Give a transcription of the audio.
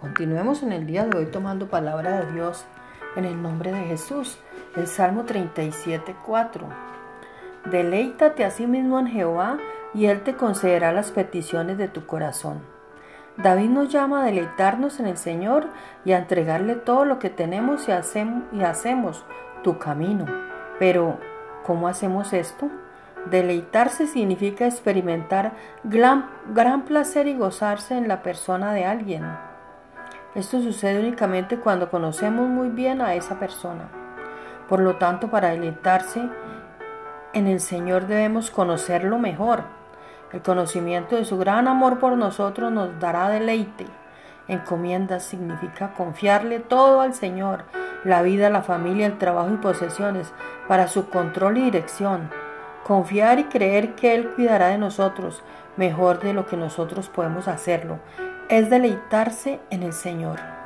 Continuemos en el día de hoy tomando palabra de Dios en el nombre de Jesús. El Salmo 37, 4. Deleítate a sí mismo en Jehová y Él te concederá las peticiones de tu corazón. David nos llama a deleitarnos en el Señor y a entregarle todo lo que tenemos y hacemos, y hacemos tu camino. Pero, ¿cómo hacemos esto? Deleitarse significa experimentar gran, gran placer y gozarse en la persona de alguien. Esto sucede únicamente cuando conocemos muy bien a esa persona. Por lo tanto, para deleitarse en el Señor debemos conocerlo mejor. El conocimiento de su gran amor por nosotros nos dará deleite. Encomienda significa confiarle todo al Señor, la vida, la familia, el trabajo y posesiones, para su control y dirección. Confiar y creer que Él cuidará de nosotros mejor de lo que nosotros podemos hacerlo es deleitarse en el Señor.